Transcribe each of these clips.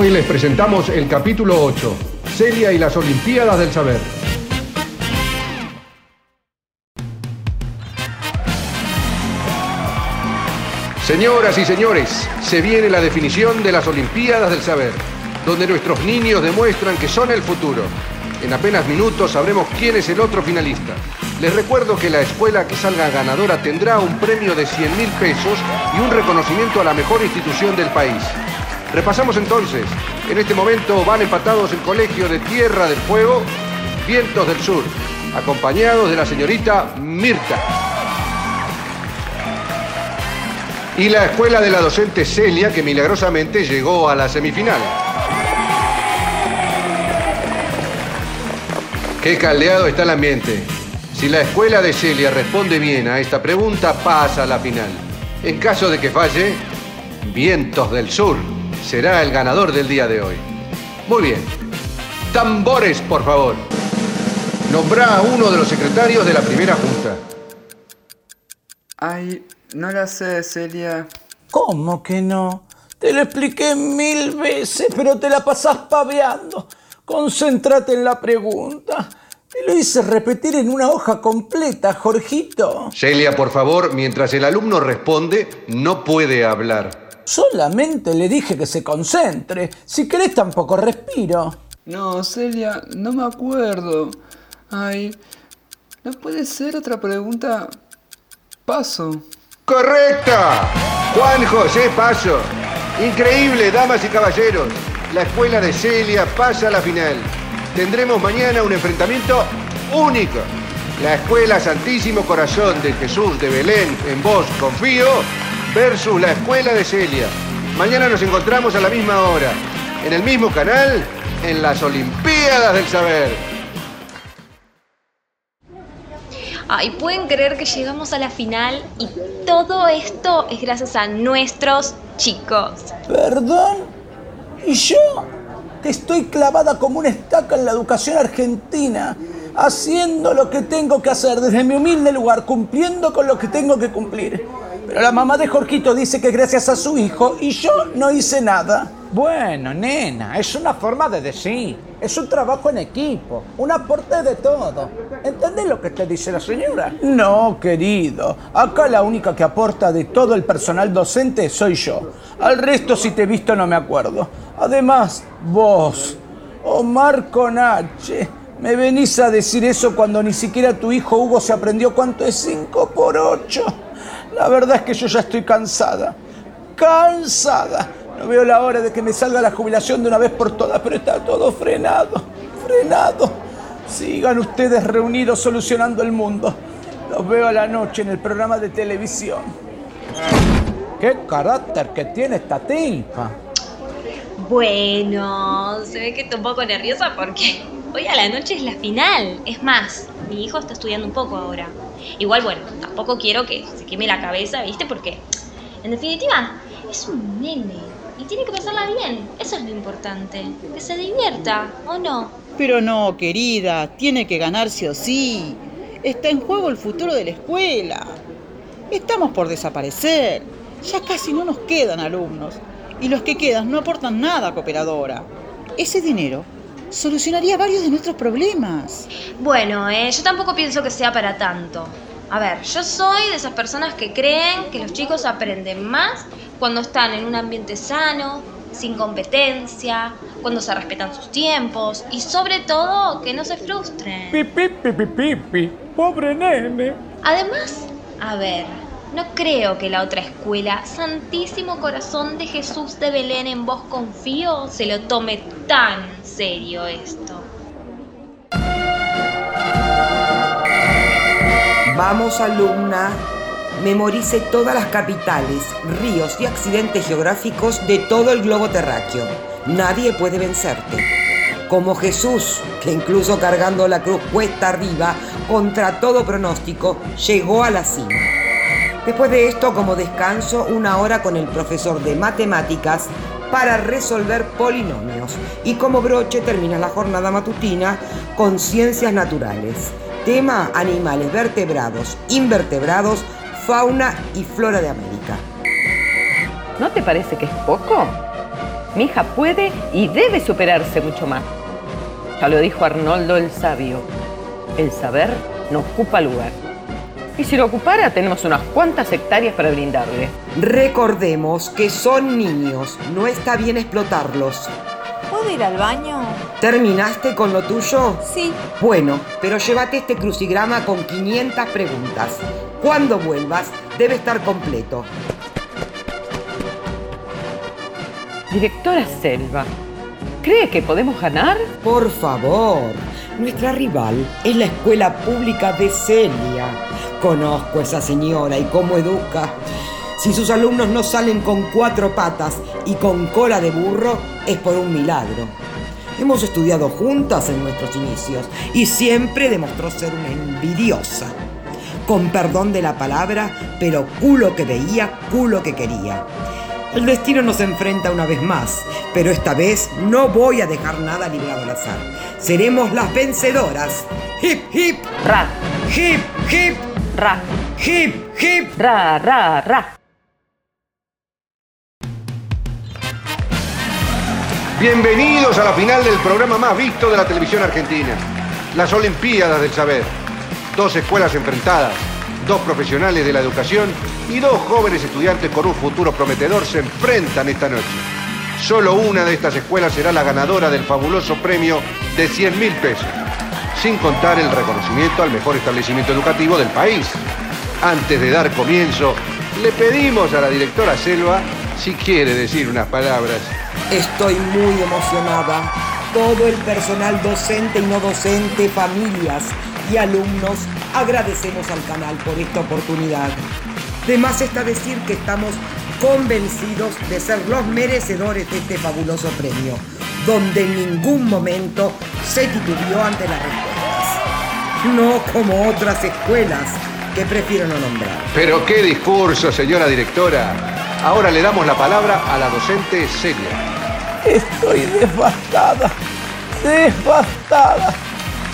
Hoy les presentamos el capítulo 8, Celia y las Olimpiadas del Saber. Señoras y señores, se viene la definición de las Olimpiadas del Saber, donde nuestros niños demuestran que son el futuro. En apenas minutos sabremos quién es el otro finalista. Les recuerdo que la escuela que salga ganadora tendrá un premio de 100 mil pesos y un reconocimiento a la mejor institución del país. Repasamos entonces. En este momento van empatados el Colegio de Tierra del Fuego, Vientos del Sur, acompañados de la señorita Mirta. Y la escuela de la docente Celia, que milagrosamente llegó a la semifinal. Qué caldeado está el ambiente. Si la escuela de Celia responde bien a esta pregunta, pasa a la final. En caso de que falle, Vientos del Sur será el ganador del día de hoy. Muy bien. Tambores, por favor. Nombrá a uno de los secretarios de la primera junta. Ay, no la sé, Celia. ¿Cómo que no? Te lo expliqué mil veces, pero te la pasás paveando. Concéntrate en la pregunta. Te lo hice repetir en una hoja completa, Jorgito. Celia, por favor, mientras el alumno responde, no puede hablar. Solamente le dije que se concentre. Si querés tampoco respiro. No, Celia, no me acuerdo. Ay, ¿no puede ser otra pregunta? Paso. ¡Correcta! Juan José Paso. Increíble, damas y caballeros. La escuela de Celia pasa a la final. Tendremos mañana un enfrentamiento único. La escuela Santísimo Corazón de Jesús de Belén, en vos confío, versus la escuela de Celia. Mañana nos encontramos a la misma hora, en el mismo canal, en las Olimpiadas del Saber. Ay, pueden creer que llegamos a la final y todo esto es gracias a nuestros chicos. ¿Perdón? ¿Y yo? Que estoy clavada como una estaca en la educación argentina, haciendo lo que tengo que hacer desde mi humilde lugar, cumpliendo con lo que tengo que cumplir. Pero la mamá de Jorgito dice que gracias a su hijo y yo no hice nada. Bueno, nena, es una forma de decir. Es un trabajo en equipo, un aporte de todo. ¿Entendés lo que te dice la señora? No, querido. Acá la única que aporta de todo el personal docente soy yo. Al resto, si te he visto, no me acuerdo. Además, vos, Omar Conache, me venís a decir eso cuando ni siquiera tu hijo Hugo se aprendió cuánto es 5 por 8. La verdad es que yo ya estoy cansada. Cansada. No veo la hora de que me salga la jubilación de una vez por todas, pero está todo frenado. Frenado. Sigan ustedes reunidos solucionando el mundo. Los veo a la noche en el programa de televisión. ¿Qué carácter que tiene esta tipa? Bueno, se ve que estoy un poco nerviosa porque hoy a la noche es la final. Es más, mi hijo está estudiando un poco ahora. Igual, bueno, tampoco quiero que se queme la cabeza, ¿viste? Porque, en definitiva, es un nene y tiene que pasarla bien. Eso es lo importante. Que se divierta, ¿o no? Pero no, querida, tiene que ganar sí o sí. Está en juego el futuro de la escuela. Estamos por desaparecer. Ya casi no nos quedan alumnos. Y los que quedan no aportan nada Cooperadora. Ese dinero solucionaría varios de nuestros problemas. Bueno, eh, yo tampoco pienso que sea para tanto. A ver, yo soy de esas personas que creen que los chicos aprenden más cuando están en un ambiente sano, sin competencia, cuando se respetan sus tiempos y sobre todo que no se frustren. Pipi, pipi, pipi. Pobre nene. Además, a ver, no creo que la otra escuela, Santísimo Corazón de Jesús de Belén en vos confío, se lo tome tan serio esto. Vamos, alumna. Memorice todas las capitales, ríos y accidentes geográficos de todo el globo terráqueo. Nadie puede vencerte. Como Jesús, que incluso cargando la cruz cuesta arriba, contra todo pronóstico, llegó a la cima. Después de esto, como descanso, una hora con el profesor de matemáticas para resolver polinomios. Y como broche termina la jornada matutina con ciencias naturales. Tema animales vertebrados, invertebrados, fauna y flora de América. ¿No te parece que es poco? Mi hija puede y debe superarse mucho más. Ya lo dijo Arnoldo el sabio. El saber no ocupa lugar. Y si lo ocupara, tenemos unas cuantas hectáreas para brindarle. Recordemos que son niños, no está bien explotarlos. ¿Puedo ir al baño? ¿Terminaste con lo tuyo? Sí. Bueno, pero llévate este crucigrama con 500 preguntas. Cuando vuelvas, debe estar completo. Directora Selva, ¿cree que podemos ganar? Por favor, nuestra rival es la escuela pública de Celia. Conozco a esa señora y cómo educa. Si sus alumnos no salen con cuatro patas y con cola de burro, es por un milagro. Hemos estudiado juntas en nuestros inicios y siempre demostró ser una envidiosa. Con perdón de la palabra, pero culo que veía, culo que quería. El destino nos enfrenta una vez más, pero esta vez no voy a dejar nada librado al azar. Seremos las vencedoras. Hip, hip, Ra, hip, hip, ra, hip, hip. ra, ra, ra. Bienvenidos a la final del programa más visto de la televisión argentina, las Olimpiadas del Saber. Dos escuelas enfrentadas, dos profesionales de la educación y dos jóvenes estudiantes con un futuro prometedor se enfrentan esta noche. Solo una de estas escuelas será la ganadora del fabuloso premio de 100 mil pesos, sin contar el reconocimiento al mejor establecimiento educativo del país. Antes de dar comienzo, le pedimos a la directora Selva si quiere decir unas palabras. Estoy muy emocionada. Todo el personal docente y no docente, familias y alumnos, agradecemos al canal por esta oportunidad. De más está decir que estamos convencidos de ser los merecedores de este fabuloso premio, donde en ningún momento se titubeó ante las respuestas. No como otras escuelas que prefiero no nombrar. Pero qué discurso, señora directora. Ahora le damos la palabra a la docente Celia. Estoy devastada, devastada.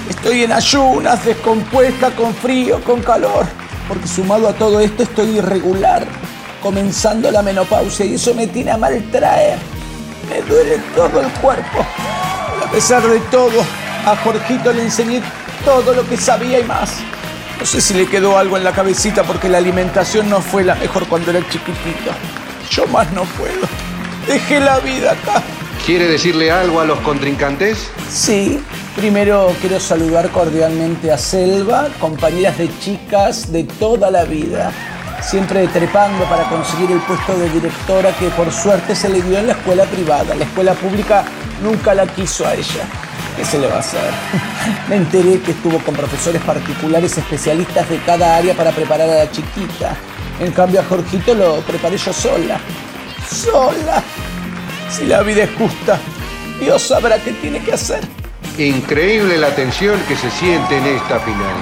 Estoy en ayunas, descompuesta, con frío, con calor. Porque sumado a todo esto estoy irregular, comenzando la menopausia y eso me tiene a maltraer. Me duele todo el cuerpo. Pero a pesar de todo, a Jorgito le enseñé todo lo que sabía y más. No sé si le quedó algo en la cabecita porque la alimentación no fue la mejor cuando era chiquitito. Yo más no puedo. Dejé la vida acá. ¿Quiere decirle algo a los contrincantes? Sí, primero quiero saludar cordialmente a Selva, compañeras de chicas de toda la vida, siempre trepando para conseguir el puesto de directora que por suerte se le dio en la escuela privada. La escuela pública nunca la quiso a ella. ¿Qué se le va a hacer? Me enteré que estuvo con profesores particulares especialistas de cada área para preparar a la chiquita. En cambio a Jorgito lo preparé yo sola. Sola. Si la vida es justa, Dios sabrá qué tiene que hacer. Increíble la tensión que se siente en esta final.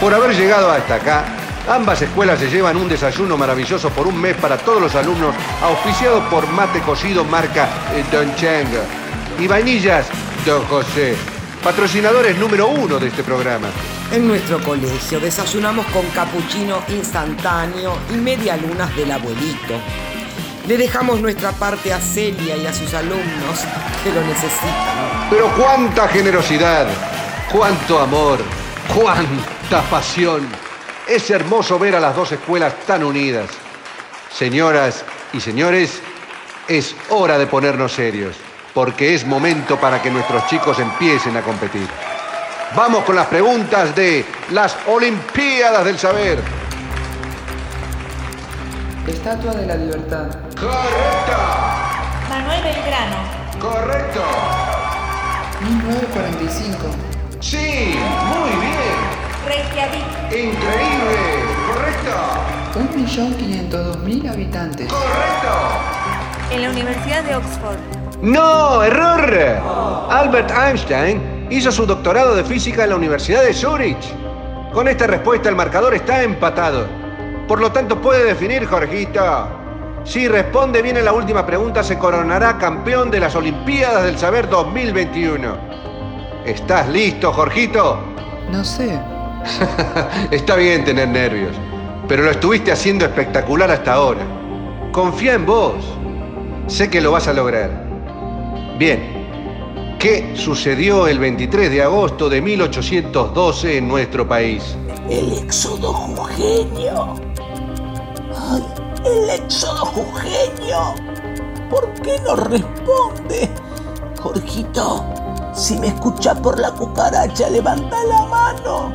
Por haber llegado hasta acá, ambas escuelas se llevan un desayuno maravilloso por un mes para todos los alumnos, auspiciado por mate cocido marca eh, Don Chang y vainillas Don José, patrocinadores número uno de este programa. En nuestro colegio desayunamos con capuchino instantáneo y medialunas del abuelito. Le dejamos nuestra parte a Celia y a sus alumnos que lo necesitan. Pero cuánta generosidad, cuánto amor, cuánta pasión. Es hermoso ver a las dos escuelas tan unidas. Señoras y señores, es hora de ponernos serios, porque es momento para que nuestros chicos empiecen a competir. Vamos con las preguntas de las Olimpiadas del Saber. Estatua de la Libertad. Correcto, Manuel Belgrano. correcto. 1945. Sí, muy bien. Reykjavik. Increíble, correcto, 1.502.000 habitantes. correcto. En la Universidad de Oxford. No, error. Albert Einstein hizo su doctorado de física en la Universidad de Zurich. Con esta respuesta el marcador está empatado. Por lo tanto puede definir, Jorgito. Si responde bien en la última pregunta, se coronará campeón de las Olimpiadas del Saber 2021. ¿Estás listo, Jorgito? No sé. Está bien tener nervios, pero lo estuviste haciendo espectacular hasta ahora. Confía en vos. Sé que lo vas a lograr. Bien, ¿qué sucedió el 23 de agosto de 1812 en nuestro país? El éxodo jujeño. Ay, el éxodo jujeño. ¿Por qué no responde? Jorgito, si me escuchas por la cucaracha, levanta la mano.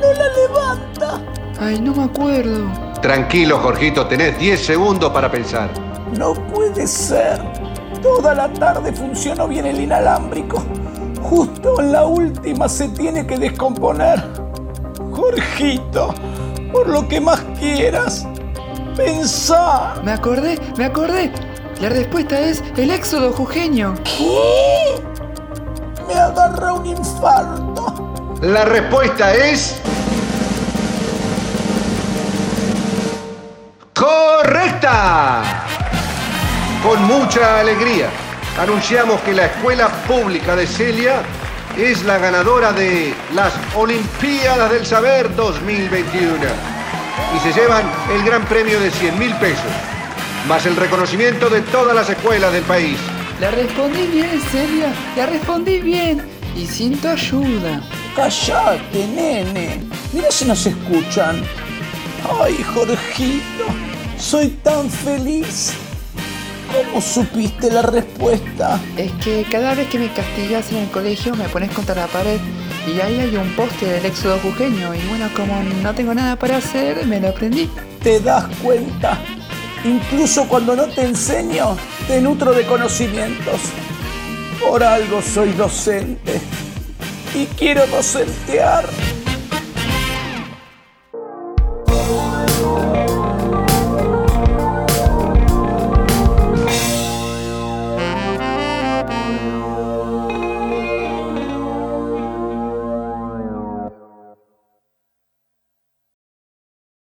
No la levanta. Ay, no me acuerdo. Tranquilo, Jorgito, tenés 10 segundos para pensar. No puede ser. Toda la tarde funcionó bien el inalámbrico. Justo en la última se tiene que descomponer. Jorgito, por lo que más quieras, pensá. Me acordé, me acordé. La respuesta es el éxodo jujeño. ¿Qué? Me agarra un infarto. La respuesta es... ¡Correcta! Con mucha alegría, anunciamos que la Escuela Pública de Celia es la ganadora de las Olimpiadas del Saber 2021 y se llevan el gran premio de 100 mil pesos, más el reconocimiento de todas las escuelas del país. La respondí bien, Celia. La respondí bien. Y sin tu ayuda. Callate, nene. Mira si nos escuchan. Ay, Jorgito, soy tan feliz. ¿Cómo supiste la respuesta? Es que cada vez que me castigas en el colegio me pones contra la pared y ahí hay un poste del éxodo jujeño y bueno, como no tengo nada para hacer, me lo aprendí. ¿Te das cuenta? Incluso cuando no te enseño, te nutro de conocimientos. Por algo soy docente y quiero docentear.